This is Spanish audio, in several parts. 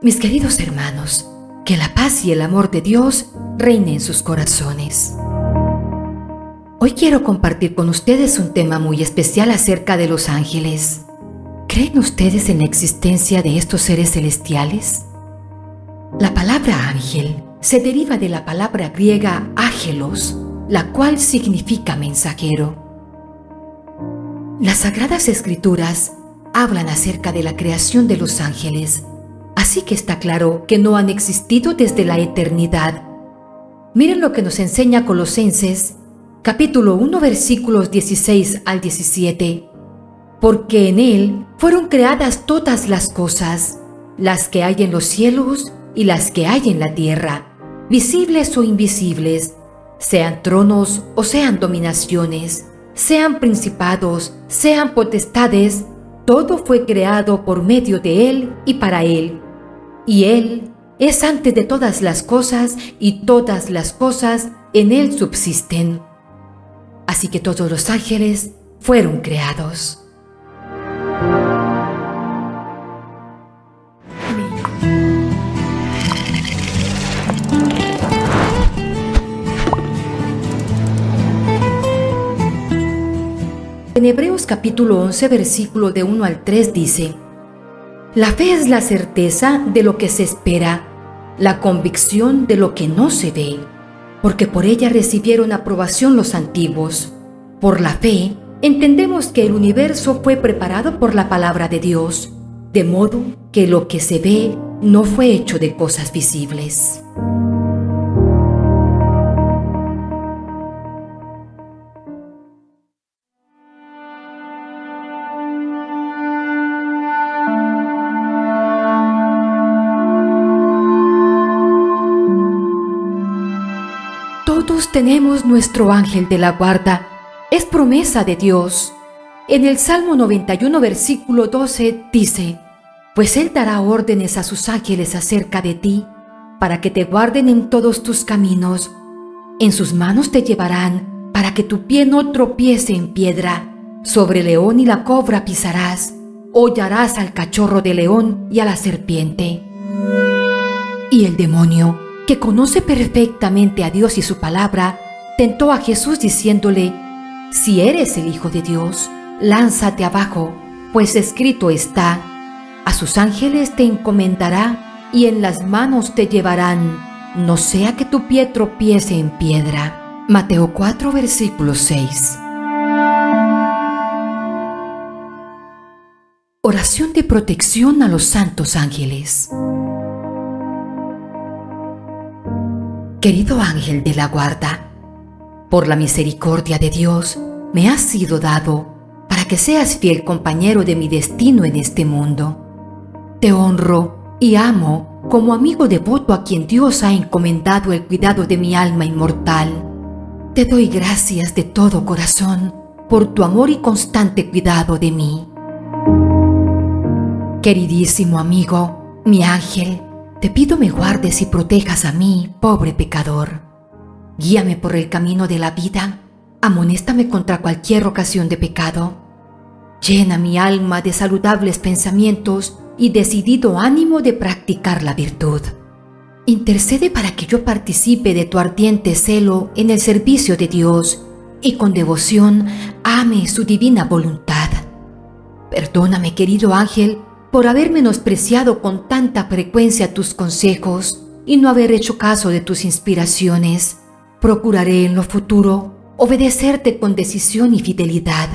Mis queridos hermanos, que la paz y el amor de Dios reine en sus corazones. Hoy quiero compartir con ustedes un tema muy especial acerca de los ángeles. ¿Creen ustedes en la existencia de estos seres celestiales? La palabra ángel se deriva de la palabra griega ángelos, la cual significa mensajero. Las sagradas escrituras hablan acerca de la creación de los ángeles Así que está claro que no han existido desde la eternidad. Miren lo que nos enseña Colosenses, capítulo 1, versículos 16 al 17. Porque en Él fueron creadas todas las cosas, las que hay en los cielos y las que hay en la tierra, visibles o invisibles, sean tronos o sean dominaciones, sean principados, sean potestades, todo fue creado por medio de Él y para Él y Él es antes de todas las cosas y todas las cosas en Él subsisten. Así que todos los ángeles fueron creados. En Hebreos capítulo 11 versículo de 1 al 3 dice, la fe es la certeza de lo que se espera, la convicción de lo que no se ve, porque por ella recibieron aprobación los antiguos. Por la fe, entendemos que el universo fue preparado por la palabra de Dios, de modo que lo que se ve no fue hecho de cosas visibles. Tenemos nuestro ángel de la guarda. Es promesa de Dios. En el Salmo 91, versículo 12 dice, Pues Él dará órdenes a sus ángeles acerca de ti, para que te guarden en todos tus caminos. En sus manos te llevarán, para que tu pie no tropiece en piedra. Sobre león y la cobra pisarás, hollarás al cachorro de león y a la serpiente. Y el demonio que conoce perfectamente a Dios y su palabra, tentó a Jesús diciéndole, Si eres el Hijo de Dios, lánzate abajo, pues escrito está, a sus ángeles te encomendará y en las manos te llevarán, no sea que tu pie tropiece en piedra. Mateo 4, versículo 6. Oración de protección a los santos ángeles. Querido ángel de la guarda, por la misericordia de Dios me has sido dado para que seas fiel compañero de mi destino en este mundo. Te honro y amo como amigo devoto a quien Dios ha encomendado el cuidado de mi alma inmortal. Te doy gracias de todo corazón por tu amor y constante cuidado de mí. Queridísimo amigo, mi ángel, te pido me guardes y protejas a mí, pobre pecador. Guíame por el camino de la vida, amonéstame contra cualquier ocasión de pecado. Llena mi alma de saludables pensamientos y decidido ánimo de practicar la virtud. Intercede para que yo participe de tu ardiente celo en el servicio de Dios y con devoción ame su divina voluntad. Perdóname, querido ángel, por haber menospreciado con tanta frecuencia tus consejos y no haber hecho caso de tus inspiraciones. Procuraré en lo futuro obedecerte con decisión y fidelidad.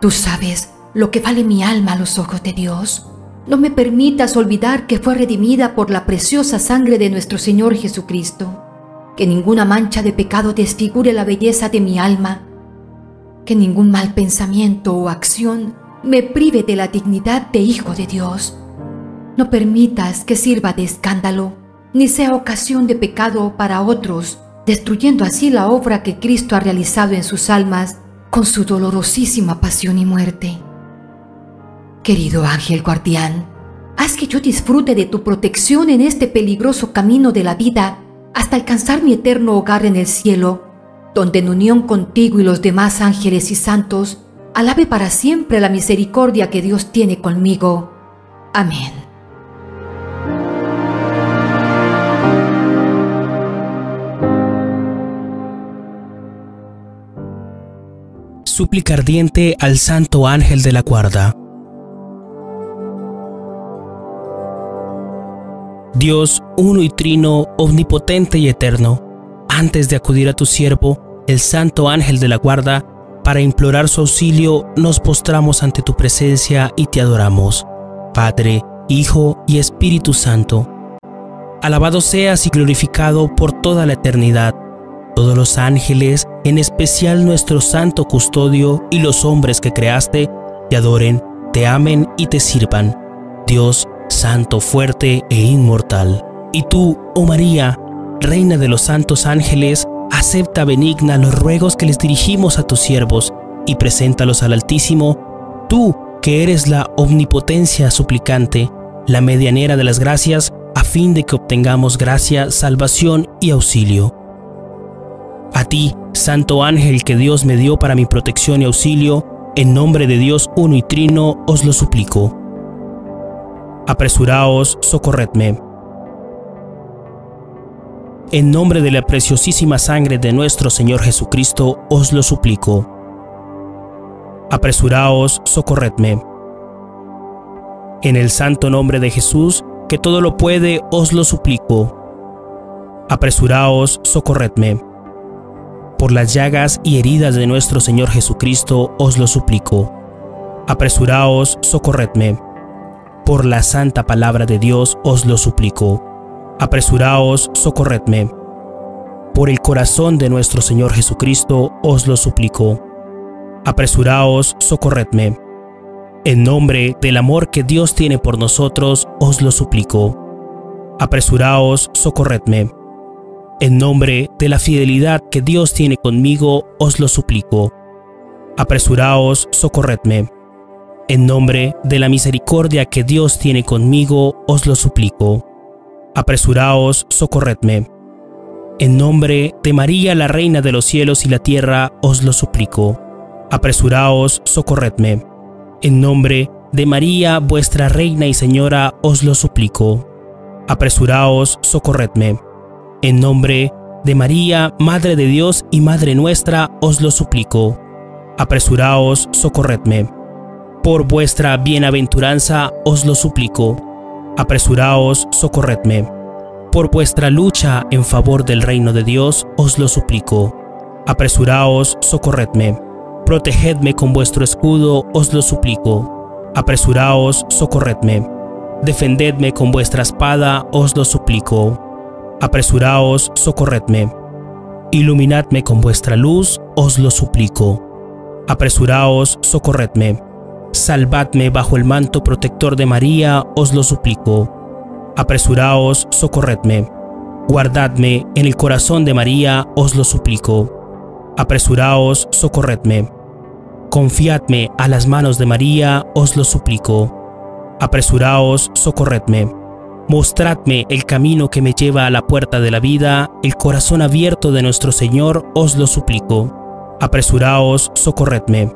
Tú sabes lo que vale mi alma a los ojos de Dios. No me permitas olvidar que fue redimida por la preciosa sangre de nuestro Señor Jesucristo. Que ninguna mancha de pecado desfigure la belleza de mi alma. Que ningún mal pensamiento o acción me prive de la dignidad de hijo de Dios. No permitas que sirva de escándalo, ni sea ocasión de pecado para otros, destruyendo así la obra que Cristo ha realizado en sus almas con su dolorosísima pasión y muerte. Querido ángel guardián, haz que yo disfrute de tu protección en este peligroso camino de la vida hasta alcanzar mi eterno hogar en el cielo, donde en unión contigo y los demás ángeles y santos, alabe para siempre la misericordia que Dios tiene conmigo. Amén. Súplica ardiente al Santo Ángel de la Guarda. Dios, uno y trino, omnipotente y eterno, antes de acudir a tu siervo, el Santo Ángel de la Guarda, para implorar su auxilio, nos postramos ante tu presencia y te adoramos. Padre, Hijo y Espíritu Santo. Alabado seas y glorificado por toda la eternidad. Todos los ángeles, en especial nuestro santo custodio y los hombres que creaste, te adoren, te amen y te sirvan. Dios, santo, fuerte e inmortal. Y tú, oh María, Reina de los santos ángeles, acepta benigna los ruegos que les dirigimos a tus siervos y preséntalos al Altísimo, tú que eres la omnipotencia suplicante, la medianera de las gracias, a fin de que obtengamos gracia, salvación y auxilio. A ti, Santo Ángel que Dios me dio para mi protección y auxilio, en nombre de Dios uno y trino os lo suplico. Apresuraos, socorredme. En nombre de la preciosísima sangre de nuestro Señor Jesucristo os lo suplico. Apresuraos, socorredme. En el santo nombre de Jesús, que todo lo puede, os lo suplico. Apresuraos, socorredme. Por las llagas y heridas de nuestro Señor Jesucristo, os lo suplico. Apresuraos, socorredme por la santa palabra de Dios os lo suplico. Apresuraos, socorredme. Por el corazón de nuestro Señor Jesucristo os lo suplico. Apresuraos, socorredme. En nombre del amor que Dios tiene por nosotros os lo suplico. Apresuraos, socorredme. En nombre de la fidelidad que Dios tiene conmigo os lo suplico. Apresuraos, socorredme en nombre de la misericordia que Dios tiene conmigo, os lo suplico. Apresuraos, socorredme. En nombre de María, la Reina de los cielos y la tierra, os lo suplico. Apresuraos, socorredme. En nombre de María, vuestra Reina y Señora, os lo suplico. Apresuraos, socorredme. En nombre de María, Madre de Dios y Madre nuestra, os lo suplico. Apresuraos, socorredme por vuestra bienaventuranza os lo suplico. Apresuraos, socorredme. Por vuestra lucha en favor del reino de Dios os lo suplico. Apresuraos, socorredme. Protegedme con vuestro escudo, os lo suplico. Apresuraos, socorredme. Defendedme con vuestra espada, os lo suplico. Apresuraos, socorredme. Iluminadme con vuestra luz, os lo suplico. Apresuraos, socorredme Salvadme bajo el manto protector de María, os lo suplico. Apresuraos, socorredme. Guardadme en el corazón de María, os lo suplico. Apresuraos, socorredme. Confiadme a las manos de María, os lo suplico. Apresuraos, socorredme. Mostradme el camino que me lleva a la puerta de la vida, el corazón abierto de nuestro Señor, os lo suplico. Apresuraos, socorredme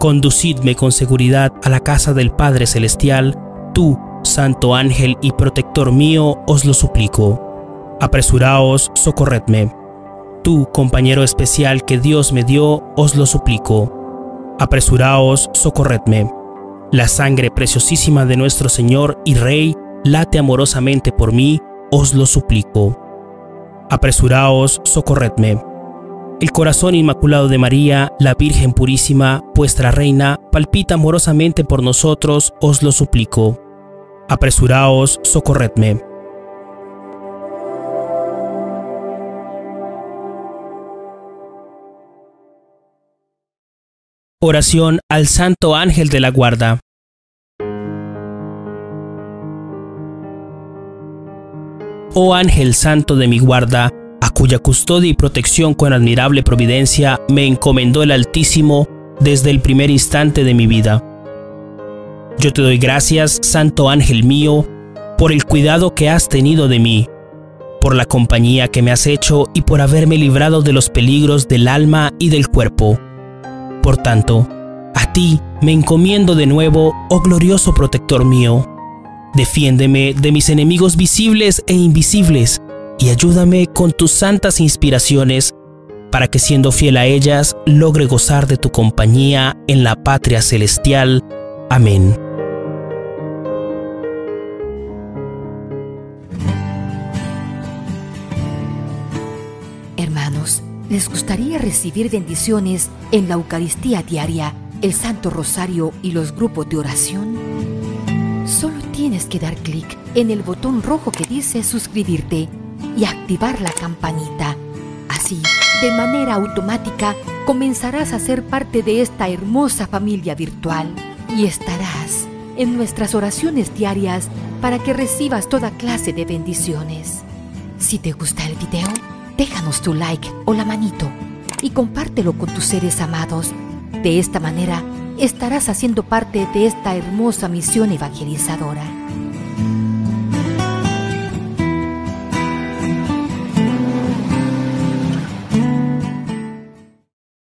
conducidme con seguridad a la casa del Padre Celestial, tú, Santo Ángel y protector mío, os lo suplico. Apresuraos, socorredme. Tú, compañero especial que Dios me dio, os lo suplico. Apresuraos, socorredme. La sangre preciosísima de nuestro Señor y Rey late amorosamente por mí, os lo suplico. Apresuraos, socorredme. El corazón inmaculado de María, la Virgen Purísima, vuestra Reina, palpita amorosamente por nosotros, os lo suplico. Apresuraos, socorredme. Oración al Santo Ángel de la Guarda. Oh Ángel Santo de mi guarda, a cuya custodia y protección con admirable providencia me encomendó el Altísimo desde el primer instante de mi vida. Yo te doy gracias, Santo Ángel mío, por el cuidado que has tenido de mí, por la compañía que me has hecho y por haberme librado de los peligros del alma y del cuerpo. Por tanto, a ti me encomiendo de nuevo, oh glorioso protector mío, Defiéndeme de mis enemigos visibles e invisibles y ayúdame con tus santas inspiraciones para que siendo fiel a ellas logre gozar de tu compañía en la patria celestial. Amén. Hermanos, ¿les gustaría recibir bendiciones en la Eucaristía diaria, el Santo Rosario y los grupos de oración? Solo tienes que dar clic en el botón rojo que dice suscribirte y activar la campanita. Así, de manera automática, comenzarás a ser parte de esta hermosa familia virtual y estarás en nuestras oraciones diarias para que recibas toda clase de bendiciones. Si te gusta el video, déjanos tu like o la manito y compártelo con tus seres amados. De esta manera, estarás haciendo parte de esta hermosa misión evangelizadora.